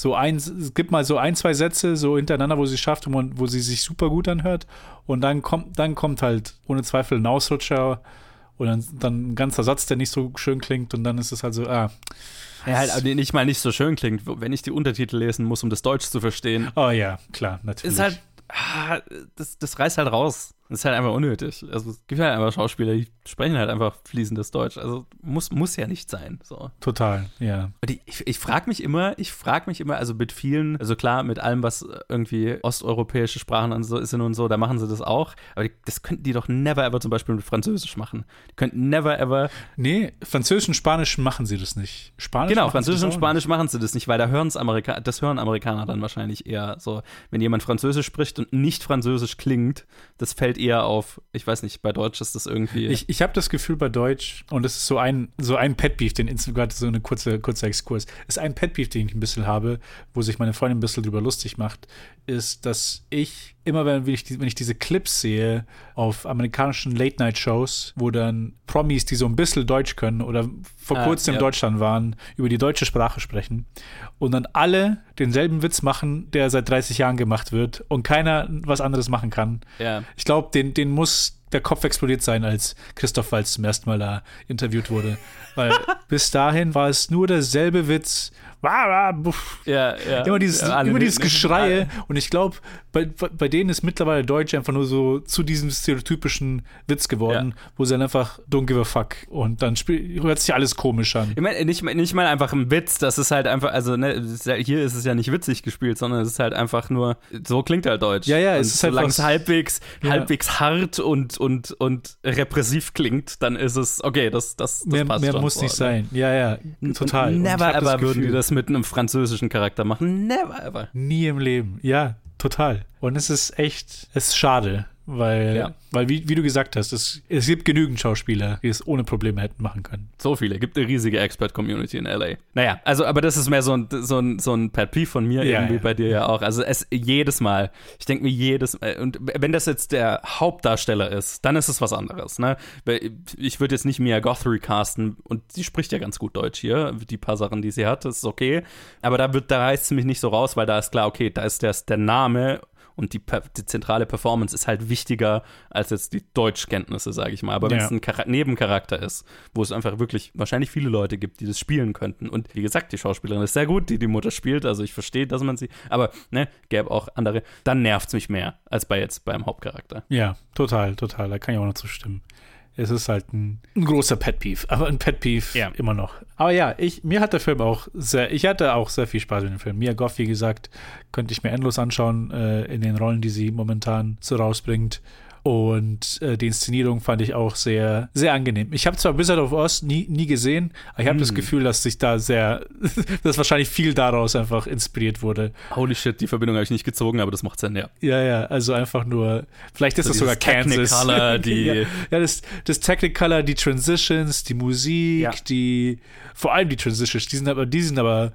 So ein, es gibt mal so ein, zwei Sätze so hintereinander, wo sie schafft und man- wo sie sich super gut anhört. Und dann kommt, dann kommt halt ohne Zweifel ein Ausrutscher und dann, dann ein ganzer Satz, der nicht so schön klingt und dann ist es halt so, ah. Ja, halt, aber nicht mal nicht so schön klingt, wenn ich die Untertitel lesen muss, um das Deutsch zu verstehen. Oh ja, klar, natürlich. Ist halt, ah, das, das reißt halt raus. Das ist halt einfach unnötig. Also es gibt halt einfach Schauspieler, die sprechen halt einfach fließendes Deutsch. Also muss, muss ja nicht sein. So. Total, ja. Und ich, ich, ich frage mich immer, ich frage mich immer, also mit vielen, also klar, mit allem, was irgendwie osteuropäische Sprachen und so sind und so, da machen sie das auch. Aber die, das könnten die doch never ever zum Beispiel mit Französisch machen. Die könnten never ever. Nee, Französisch und Spanisch machen sie das nicht. Spanisch Genau, Französisch und Spanisch machen sie das nicht, weil da hören Amerika das hören Amerikaner dann wahrscheinlich eher so. Wenn jemand Französisch spricht und nicht Französisch klingt, das fällt eher auf, ich weiß nicht, bei Deutsch ist das irgendwie. Ich, ich habe das Gefühl bei Deutsch, und das ist so ein, so ein Pet-Beef, den gerade so eine kurze, kurzer Exkurs, ist ein Pet-Beef, den ich ein bisschen habe, wo sich meine Freundin ein bisschen drüber lustig macht, ist, dass ich immer, wenn ich, wenn ich diese Clips sehe auf amerikanischen Late-Night-Shows, wo dann Promis, die so ein bisschen Deutsch können oder vor Ah, kurzem ja. in Deutschland waren, über die deutsche Sprache sprechen und dann alle denselben Witz machen, der seit 30 Jahren gemacht wird und keiner was anderes machen kann. Ja. Ich glaube, den, den muss der Kopf explodiert sein, als Christoph Waltz zum ersten Mal da interviewt wurde. Weil bis dahin war es nur derselbe Witz. Ja, ja. Immer dieses, Ja, immer dieses Geschreie. Und ich glaube, bei, bei denen ist mittlerweile Deutsch einfach nur so zu diesem stereotypischen Witz geworden, wo sie dann einfach don't give a fuck. Und dann spiel, hört sich alles komisch an. Ich meine, nicht, nicht mal einfach ein Witz, das ist halt einfach, also ne, es ist ja- hier ist es ja nicht witzig gespielt, sondern es ist halt einfach nur, so klingt halt Deutsch. Ja, ja, es und ist solange einfach- es halbwegs, Ja. halbwegs hart und, und, und repressiv klingt, dann ist es, okay, das, das, das Mehr, passt mehr muss so, nicht ne? sein. Ja, ja, total. Never das ever würden die Gefühl- mit einem französischen Charakter machen. Never ever. Nie im Leben. Ja, total. Und es ist echt, es ist schade, weil, Ja. weil wie, wie du gesagt hast, es, es gibt genügend Schauspieler, die es ohne Probleme hätten machen können. So viele. Gibt eine riesige Expert-Community in LA. Naja, also, aber das ist mehr so ein, so ein, so ein Pet Peeve von mir, Ja, irgendwie ja. bei dir ja auch. Also, es jedes Mal. Ich denke mir jedes Mal. Und wenn das jetzt der Hauptdarsteller ist, dann ist es was anderes, ne? Ich würde jetzt nicht Mia Goth recasten und sie spricht ja ganz gut Deutsch hier. Die paar Sachen, die sie hat, das ist okay. Aber da wird, da reißt sie mich nicht so raus, weil da ist klar, okay, da ist der, der Name und die, die zentrale Performance ist halt wichtiger als jetzt die Deutschkenntnisse, sage ich mal. Aber wenn Ja. es ein Chara Nebencharakter ist, wo es einfach wirklich wahrscheinlich viele Leute gibt, die das spielen könnten. Und wie gesagt, die Schauspielerin ist sehr gut, die die Mutter spielt. Also ich verstehe, dass man sie. Aber ne, gäbe auch andere. Dann nervt es mich mehr als bei jetzt beim Hauptcharakter. Ja, total, total. Da kann ich auch noch zustimmen. Es ist halt ein, ein großer Pet Peeve, aber ein Pet Peeve Ja. immer noch. Aber ja, ich, mir hat der Film auch sehr, ich hatte auch sehr viel Spaß mit dem Film. Mia Goff, wie gesagt, könnte ich mir endlos anschauen äh, in den Rollen, die sie momentan so rausbringt. Und äh, die Inszenierung fand ich auch sehr, sehr angenehm. Ich habe zwar Wizard of Oz nie, nie gesehen, aber ich habe das Mm. Gefühl, dass sich da sehr, dass wahrscheinlich viel daraus einfach inspiriert wurde. Holy shit, die Verbindung habe ich nicht gezogen, aber das macht Sinn, ja. Ja, ja, also einfach nur, vielleicht ist So das sogar Kansas. Technicolor, die- ja, ja, das, das Technicolor, die Transitions, die Musik, Ja. die, vor allem die Transitions, die sind aber, die sind aber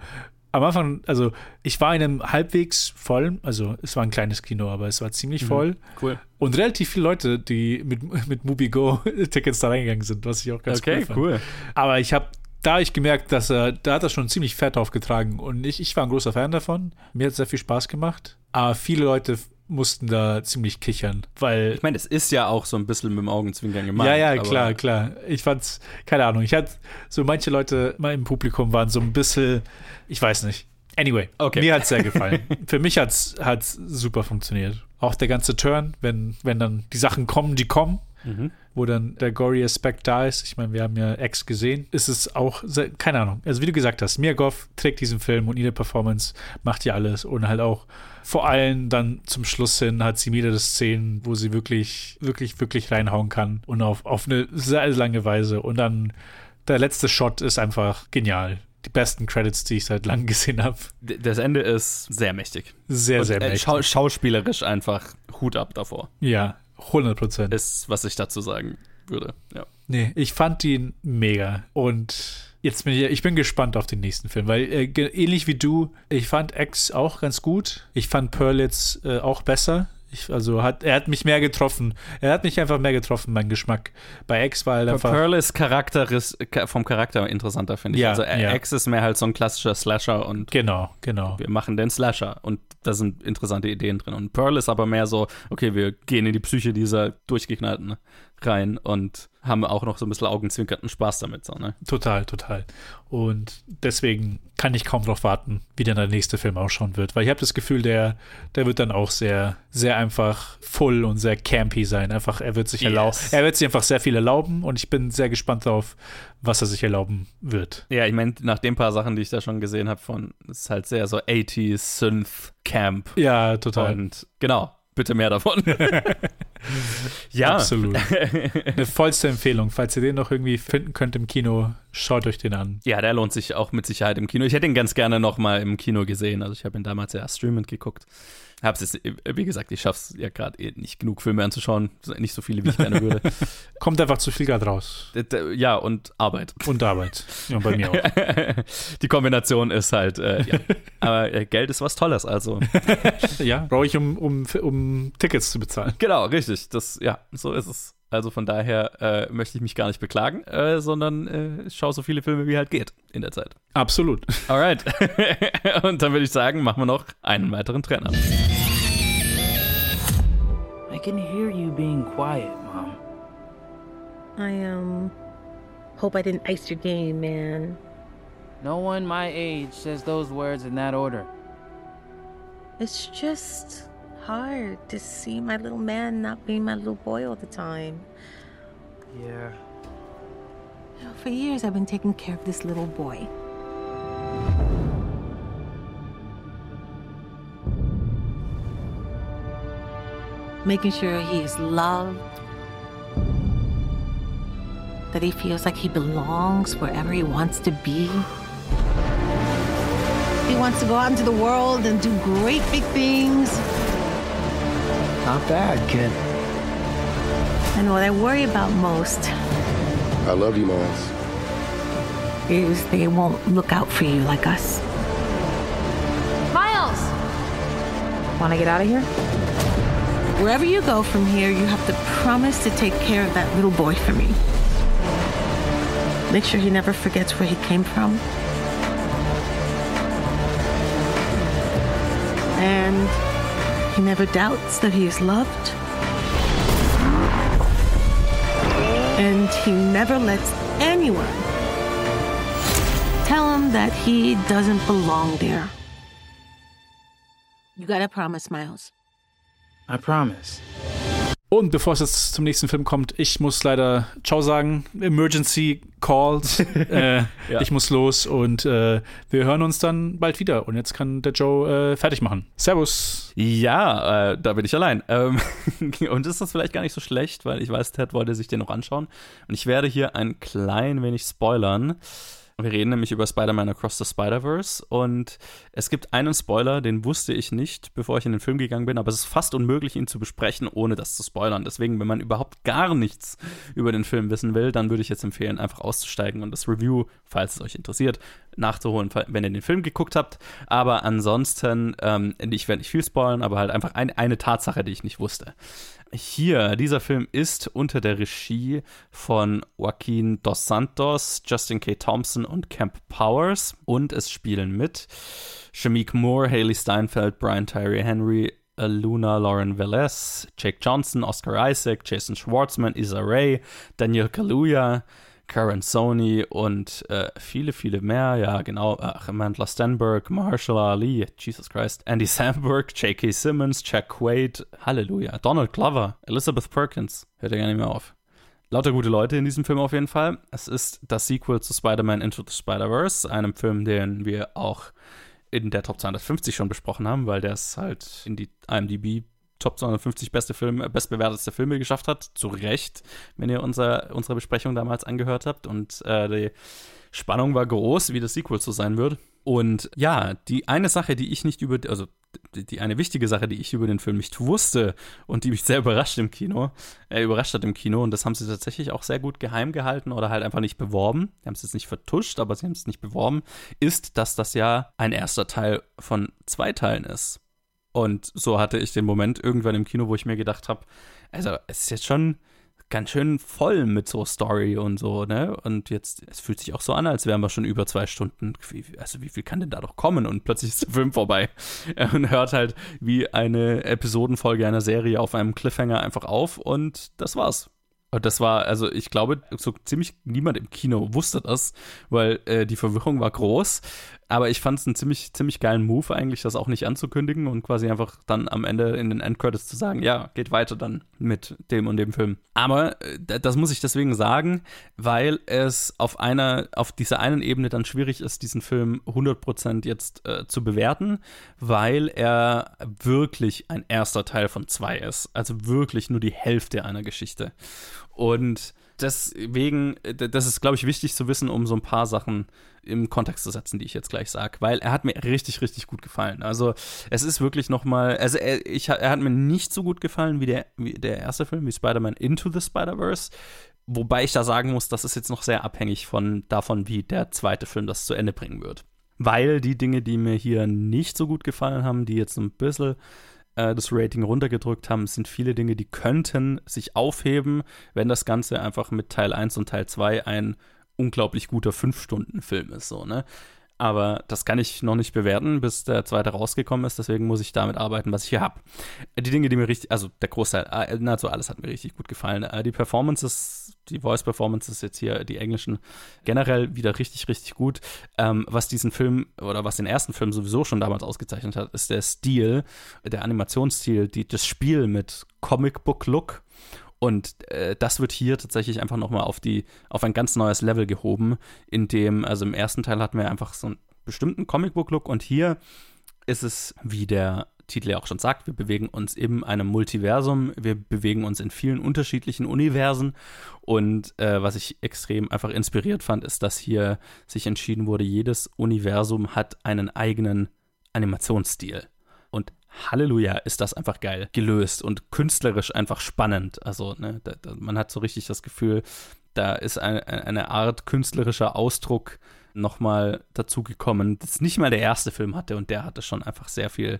am Anfang, also ich war in einem halbwegs vollen, also es war ein kleines Kino, aber es war ziemlich Mhm. voll. Cool. Und relativ viele Leute, die mit, mit MubiGo Tickets da reingegangen sind, was ich auch ganz Okay, cool fand. cool. Aber ich habe da ich gemerkt, dass er, da hat er schon ziemlich fett aufgetragen und ich, ich war ein großer Fan davon. Mir hat es sehr viel Spaß gemacht. Aber viele Leute mussten da ziemlich kichern, weil Ich meine, es ist ja auch so ein bisschen mit dem Augenzwinkern gemacht. ja, ja, klar, klar. Ich fand's, keine Ahnung, ich hatte so manche Leute mal im Publikum waren so ein bisschen, ich weiß nicht. Anyway, Okay. mir hat's sehr gefallen. Für mich hat's, hat's super funktioniert. Auch der ganze Turn, wenn, wenn dann die Sachen kommen, die kommen, Mhm. wo dann der gory Aspekt da ist. Ich meine, wir haben ja X gesehen. Ist es auch, sehr, keine Ahnung. Also wie du gesagt hast, Mia Goff trägt diesen Film und ihre Performance macht ja alles und halt auch vor allem dann zum Schluss hin hat sie mehrere Szenen, wo sie wirklich, wirklich, wirklich reinhauen kann und auf, auf eine sehr lange Weise. Und dann der letzte Shot ist einfach genial. Die besten Credits, die ich seit langem gesehen habe. Das Ende ist sehr mächtig. Sehr, Und, sehr äh, mächtig. schau schauspielerisch einfach Hut ab davor. Ja, 100 Prozent. Ist, was ich dazu sagen würde. Ja. Nee, ich fand ihn mega. Und jetzt bin ich, ich bin gespannt auf den nächsten Film, weil äh, ähnlich wie du, ich fand X auch ganz gut. Ich fand Pearl jetzt äh, auch besser. Ich, also hat, er hat mich mehr getroffen. Er hat mich einfach mehr getroffen, mein Geschmack. Bei X war halt einfach. Pearl ist Charakter, vom Charakter interessanter, finde ich. Ja, also ja. X ist mehr halt so ein klassischer Slasher und Genau, genau. wir machen den Slasher und da sind interessante Ideen drin. Und Pearl ist aber mehr so, okay, wir gehen in die Psyche dieser Durchgeknallten rein und haben auch noch so ein bisschen augenzwinkerten Spaß damit. So, ne? Total, total. Und deswegen kann ich kaum darauf warten, wie dann der nächste Film ausschauen wird. Weil ich habe das Gefühl, der, der wird dann auch sehr, sehr einfach full und sehr campy sein. Einfach, er wird sich Yes. erlauben, er wird sich einfach sehr viel erlauben und ich bin sehr gespannt darauf, was er sich erlauben wird. Ja, ich meine, nach den paar Sachen, die ich da schon gesehen habe, von ist halt sehr so 80s Synth Camp. Ja, total. Und genau, bitte mehr davon. ja. Absolut. Eine vollste Empfehlung. Falls ihr den noch irgendwie finden könnt im Kino, schaut euch den an. Ja, der lohnt sich auch mit Sicherheit im Kino. Ich hätte ihn ganz gerne noch mal im Kino gesehen. Also ich habe ihn damals ja streamend geguckt. Hab's jetzt, wie gesagt, ich schaff's ja gerade eh nicht genug Filme anzuschauen. Nicht so viele, wie ich gerne würde. Kommt einfach zu viel gerade raus. Ja, und Arbeit. Und Arbeit. Ja, bei mir auch. Die Kombination ist halt, äh, ja. Aber äh, Geld ist was Tolles, also. ja, brauche ich, um, um, um Tickets zu bezahlen. Genau, richtig. Das, ja, so ist es. Also von daher äh, möchte ich mich gar nicht beklagen, äh, sondern äh, schaue so viele Filme wie halt geht in der Zeit. Absolut. Alright. Und dann würde ich sagen, machen wir noch einen weiteren Trainer. I can hear you being quiet, Mom. I, um, hope I didn't ice your game, man. No one my age says those words in that order. It's just hard to see my little man not being my little boy all the time. Yeah. You know, for years, I've been taking care of this little boy. Making sure he is loved, that he feels like he belongs wherever he wants to be. He wants to go out into the world and do great big things. Not bad, kid. And what I worry about most I love you, Miles. is they won't look out for you like us. Miles! Want to get out of here? Wherever you go from here, you have to promise to take care of that little boy for me. Make sure he never forgets where he came from. And he never doubts that he is loved. And he never lets anyone tell him that he doesn't belong there. You gotta promise, Miles. I promise. Und bevor es jetzt zum nächsten Film kommt, ich muss leider Ciao sagen. Emergency Calls. äh, Ja. Ich muss los und äh, wir hören uns dann bald wieder. Und jetzt kann der Joe äh, fertig machen. Servus. Ja, äh, da bin ich allein. Ähm, und ist das vielleicht gar nicht so schlecht, weil ich weiß, Ted wollte sich den noch anschauen. Und ich werde hier ein klein wenig spoilern. Wir reden nämlich über Spider-Man Across the Spider-Verse und es gibt einen Spoiler, den wusste ich nicht, bevor ich in den Film gegangen bin, aber es ist fast unmöglich, ihn zu besprechen, ohne das zu spoilern. Deswegen, wenn man überhaupt gar nichts über den Film wissen will, dann würde ich jetzt empfehlen, einfach auszusteigen und das Review, falls es euch interessiert, nachzuholen, wenn ihr den Film geguckt habt. Aber ansonsten, ähm, ich werde nicht viel spoilern, aber halt einfach ein, eine Tatsache, die ich nicht wusste. Hier, dieser Film ist unter der Regie von Joaquin Dos Santos, Justin K. Thompson und Camp Powers und es spielen mit Shamik Moore, Haley Steinfeld, Brian Tyree Henry, Luna Lauren Velez, Jake Johnson, Oscar Isaac, Jason Schwartzman, Issa Rae, Daniel Kaluuya, Karen Sony und äh, viele, viele mehr. Ja, genau. Ach, Amanda Stenberg, Marshall Ali, Jesus Christ, Andy Samberg, J.K. Simmons, Jack Quaid, Halleluja, Donald Glover, Elizabeth Perkins. Hört ja gar nicht mehr auf. Lauter gute Leute in diesem Film auf jeden Fall. Es ist das Sequel zu Spider-Man Into the Spider-Verse, einem Film, den wir auch in der Top 250 schon besprochen haben, weil der es halt in die IMDb Top 250 beste Filme, bestbewertetste Filme geschafft hat. Zu Recht, wenn ihr unser, unsere Besprechung damals angehört habt. Und äh, die Spannung war groß, wie das Sequel so sein wird. Und ja, die eine Sache, die ich nicht über, also die, die eine wichtige Sache, die ich über den Film nicht wusste und die mich sehr überrascht im Kino, äh, überrascht hat im Kino, und das haben sie tatsächlich auch sehr gut geheim gehalten oder halt einfach nicht beworben. Die haben es jetzt nicht vertuscht, aber sie haben es nicht beworben, ist, dass das ja ein erster Teil von zwei Teilen ist. Und so hatte ich den Moment irgendwann im Kino, wo ich mir gedacht habe, also es ist jetzt schon ganz schön voll mit so Story und so, ne? Und jetzt, es fühlt sich auch so an, als wären wir schon über zwei Stunden. Also wie viel kann denn da doch kommen? Und plötzlich ist der Film vorbei. Und hört halt wie eine Episodenfolge einer Serie auf einem Cliffhanger einfach auf und das war's. Und das war, also ich glaube, so ziemlich niemand im Kino wusste das, weil äh, die Verwirrung war groß. Aber ich fand es einen ziemlich, ziemlich geilen Move eigentlich, das auch nicht anzukündigen und quasi einfach dann am Ende in den Endcredits zu sagen, ja, geht weiter dann mit dem und dem Film. Aber äh, das muss ich deswegen sagen, weil es auf einer, auf dieser einen Ebene dann schwierig ist, diesen Film 100% jetzt äh, zu bewerten, weil er wirklich ein erster Teil von zwei ist. Also wirklich nur die Hälfte einer Geschichte. Und deswegen, äh, das ist, glaube ich, wichtig zu wissen, um so ein paar Sachen im Kontext zu setzen, die ich jetzt gleich sage, weil er hat mir richtig, richtig gut gefallen. Also es ist wirklich noch mal, also er, ich, er hat mir nicht so gut gefallen wie der, wie der erste Film, wie Spider-Man Into the Spider-Verse. Wobei ich da sagen muss, das ist jetzt noch sehr abhängig von davon, wie der zweite Film das zu Ende bringen wird. Weil die Dinge, die mir hier nicht so gut gefallen haben, die jetzt ein bisschen äh, das Rating runtergedrückt haben, sind viele Dinge, die könnten sich aufheben, wenn das Ganze einfach mit Teil 1 und Teil 2 ein unglaublich guter 5-Stunden-Film ist, so, ne? Aber das kann ich noch nicht bewerten, bis der zweite rausgekommen ist. Deswegen muss ich damit arbeiten, was ich hier habe. Die Dinge, die mir richtig, also der Großteil, äh, nahezu alles hat mir richtig gut gefallen. Äh, die Performances, die Voice-Performances jetzt hier, die englischen, generell wieder richtig, richtig gut. Ähm, was diesen Film oder was den ersten Film sowieso schon damals ausgezeichnet hat, ist der Stil, der Animationsstil, die, das Spiel mit Comic-Book-Look und äh, das wird hier tatsächlich einfach nochmal auf die, auf ein ganz neues Level gehoben, in dem, also im ersten Teil hatten wir einfach so einen bestimmten Comicbook-Look und hier ist es, wie der Titel ja auch schon sagt, wir bewegen uns in einem Multiversum, wir bewegen uns in vielen unterschiedlichen Universen und äh, was ich extrem einfach inspiriert fand, ist, dass hier sich entschieden wurde, jedes Universum hat einen eigenen Animationsstil. Und Halleluja, ist das einfach geil gelöst und künstlerisch einfach spannend. Also, ne, da, da, man hat so richtig das Gefühl, da ist eine, eine Art künstlerischer Ausdruck nochmal dazugekommen, das nicht mal der erste Film hatte und der hatte schon einfach sehr viel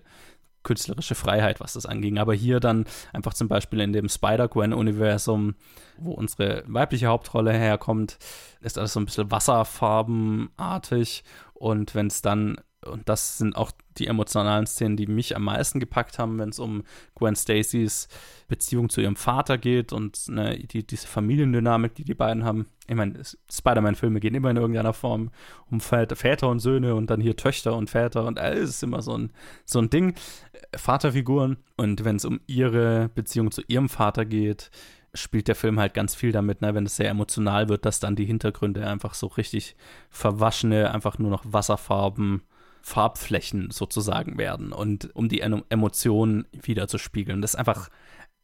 künstlerische Freiheit, was das anging. Aber hier dann einfach zum Beispiel in dem Spider-Gwen-Universum, wo unsere weibliche Hauptrolle herkommt, ist alles so ein bisschen wasserfarbenartig. Und wenn es dann und das sind auch die emotionalen Szenen, die mich am meisten gepackt haben, wenn es um Gwen Stacys Beziehung zu ihrem Vater geht und ne, die, diese Familiendynamik, die die beiden haben. Ich meine, Spider-Man-Filme gehen immer in irgendeiner Form um Väter und Söhne und dann hier Töchter und Väter und alles ist immer so ein, so ein Ding. Vaterfiguren. Und wenn es um ihre Beziehung zu ihrem Vater geht, spielt der Film halt ganz viel damit, ne? wenn es sehr emotional wird, dass dann die Hintergründe einfach so richtig verwaschene, einfach nur noch Wasserfarben Farbflächen sozusagen werden und um die Emotionen wieder zu spiegeln. Das ist einfach,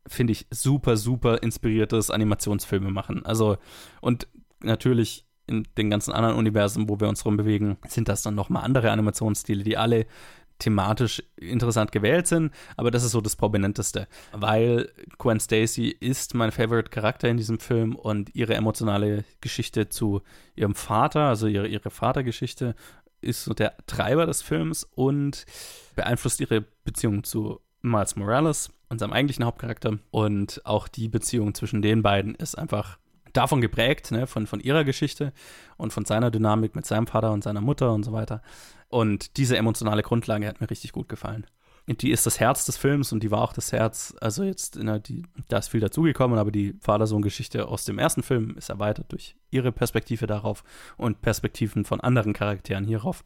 finde ich, super, super inspiriertes Animationsfilme machen. Also, und natürlich in den ganzen anderen Universen, wo wir uns rumbewegen, sind das dann nochmal andere Animationsstile, die alle thematisch interessant gewählt sind, aber das ist so das Prominenteste, weil Gwen Stacy ist mein Favorite Charakter in diesem Film und ihre emotionale Geschichte zu ihrem Vater, also ihre, ihre Vatergeschichte ist so der Treiber des Films und beeinflusst ihre Beziehung zu Miles Morales, unserem eigentlichen Hauptcharakter. Und auch die Beziehung zwischen den beiden ist einfach davon geprägt, ne, von, von ihrer Geschichte und von seiner Dynamik mit seinem Vater und seiner Mutter und so weiter. Und diese emotionale Grundlage hat mir richtig gut gefallen die ist das Herz des Films und die war auch das Herz, also jetzt, na, die, da ist viel dazugekommen, aber die Vater-Sohn-Geschichte aus dem ersten Film ist erweitert durch ihre Perspektive darauf und Perspektiven von anderen Charakteren hierauf.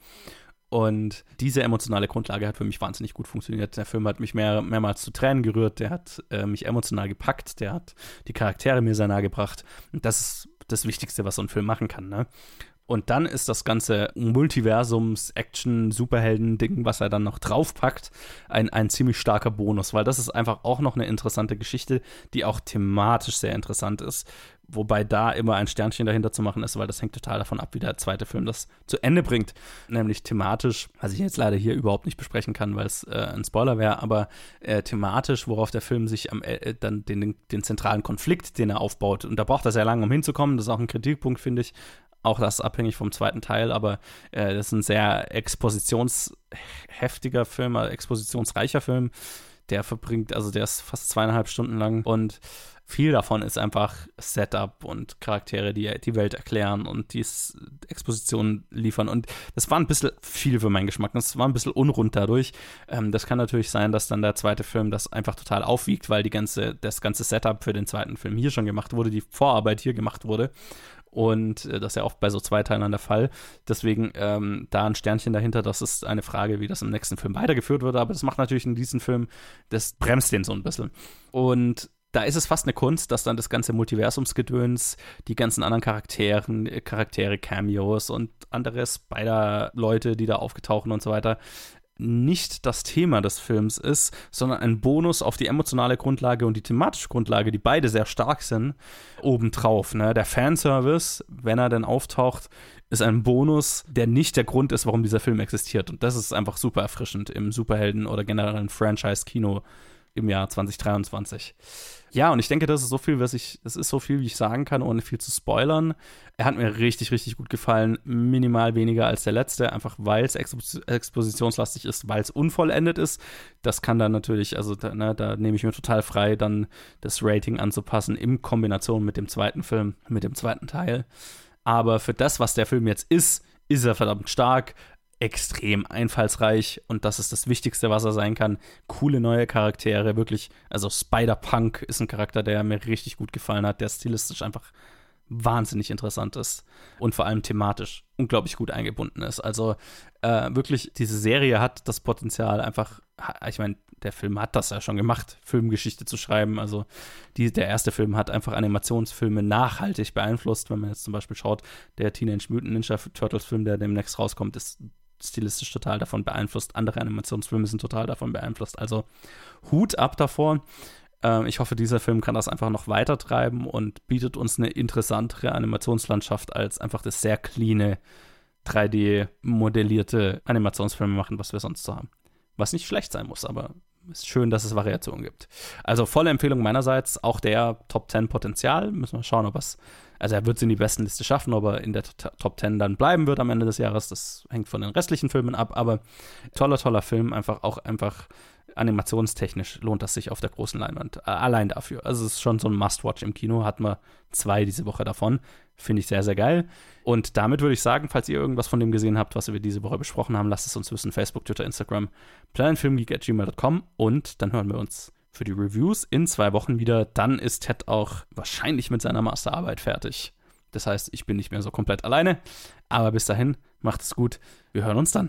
Und diese emotionale Grundlage hat für mich wahnsinnig gut funktioniert. Der Film hat mich mehr, mehrmals zu Tränen gerührt, der hat äh, mich emotional gepackt, der hat die Charaktere mir sehr nahe gebracht. Und das ist das Wichtigste, was so ein Film machen kann. Ne? Und dann ist das ganze Multiversums-Action-Superhelden-Ding, was er dann noch draufpackt, ein, ein ziemlich starker Bonus, weil das ist einfach auch noch eine interessante Geschichte, die auch thematisch sehr interessant ist. Wobei da immer ein Sternchen dahinter zu machen ist, weil das hängt total davon ab, wie der zweite Film das zu Ende bringt. Nämlich thematisch, was ich jetzt leider hier überhaupt nicht besprechen kann, weil es äh, ein Spoiler wäre, aber äh, thematisch, worauf der Film sich am, äh, dann den, den zentralen Konflikt, den er aufbaut, und da braucht er sehr lange, um hinzukommen, das ist auch ein Kritikpunkt, finde ich, Auch das ist abhängig vom zweiten Teil, aber äh, das ist ein sehr expositionsheftiger Film, also expositionsreicher Film. Der verbringt, also der ist fast zweieinhalb Stunden lang und viel davon ist einfach Setup und Charaktere, die die Welt erklären und die Expositionen liefern. Und das war ein bisschen viel für meinen Geschmack. Das war ein bisschen unrund dadurch. Ähm, das kann natürlich sein, dass dann der zweite Film das einfach total aufwiegt, weil die ganze, das ganze Setup für den zweiten Film hier schon gemacht wurde, die Vorarbeit hier gemacht wurde. Und äh, das ist ja oft bei so Zweiteilern der Fall. Deswegen ähm, da ein Sternchen dahinter, das ist eine Frage, wie das im nächsten Film weitergeführt wird. Aber das macht natürlich in diesem Film, das bremst den so ein bisschen. Und da ist es fast eine Kunst, dass dann das ganze Multiversumsgedöns, die ganzen anderen Charakteren, Charaktere, Cameos und andere Spider-Leute, die da aufgetauchen und so weiter, nicht das Thema des Films ist, sondern ein Bonus auf die emotionale Grundlage und die thematische Grundlage, die beide sehr stark sind, obendrauf. Ne? Der Fanservice, wenn er denn auftaucht, ist ein Bonus, der nicht der Grund ist, warum dieser Film existiert. Und das ist einfach super erfrischend im Superhelden- oder generellen Franchise-Kino im Jahr 2023. Ja, und ich denke, das ist so viel, was ich, das ist so viel, wie ich sagen kann, ohne viel zu spoilern. Er hat mir richtig, richtig gut gefallen. Minimal weniger als der letzte, einfach weil es expos expositionslastig ist, weil es unvollendet ist. Das kann dann natürlich, also da, ne, da nehme ich mir total frei, dann das Rating anzupassen in Kombination mit dem zweiten Film, mit dem zweiten Teil. Aber für das, was der Film jetzt ist, ist er verdammt stark extrem einfallsreich und das ist das Wichtigste, was er sein kann. Coole neue Charaktere, wirklich. Also Spider-Punk ist ein Charakter, der mir richtig gut gefallen hat, der stilistisch einfach wahnsinnig interessant ist und vor allem thematisch unglaublich gut eingebunden ist. Also äh, wirklich, diese Serie hat das Potenzial einfach, ich meine, der Film hat das ja schon gemacht, Filmgeschichte zu schreiben. Also die, der erste Film hat einfach Animationsfilme nachhaltig beeinflusst. Wenn man jetzt zum Beispiel schaut, der Teenage Mutant Ninja Turtles Film, der demnächst rauskommt, ist stilistisch total davon beeinflusst. Andere Animationsfilme sind total davon beeinflusst. Also Hut ab davor. Ähm, ich hoffe, dieser Film kann das einfach noch weiter treiben und bietet uns eine interessantere Animationslandschaft als einfach das sehr cleane 3D-modellierte Animationsfilme machen, was wir sonst so haben. Was nicht schlecht sein muss, aber es ist schön, dass es Variationen gibt. Also volle Empfehlung meinerseits, auch der Top 10 Potenzial. Müssen wir schauen, ob es also er wird es in die besten Liste schaffen, ob er in der Top 10 dann bleiben wird am Ende des Jahres, das hängt von den restlichen Filmen ab, aber toller, toller Film, einfach auch einfach animationstechnisch lohnt das sich auf der großen Leinwand. Äh, allein dafür. Also es ist schon so ein Must-Watch im Kino, hatten wir zwei diese Woche davon. Finde ich sehr, sehr geil. Und damit würde ich sagen, falls ihr irgendwas von dem gesehen habt, was wir diese Woche besprochen haben, lasst es uns wissen. Facebook, Twitter, Instagram, planetfilmgeek.gmail.com und dann hören wir uns für die Reviews in zwei Wochen wieder. Dann ist Ted auch wahrscheinlich mit seiner Masterarbeit fertig. Das heißt, ich bin nicht mehr so komplett alleine. Aber bis dahin, macht es gut. Wir hören uns dann.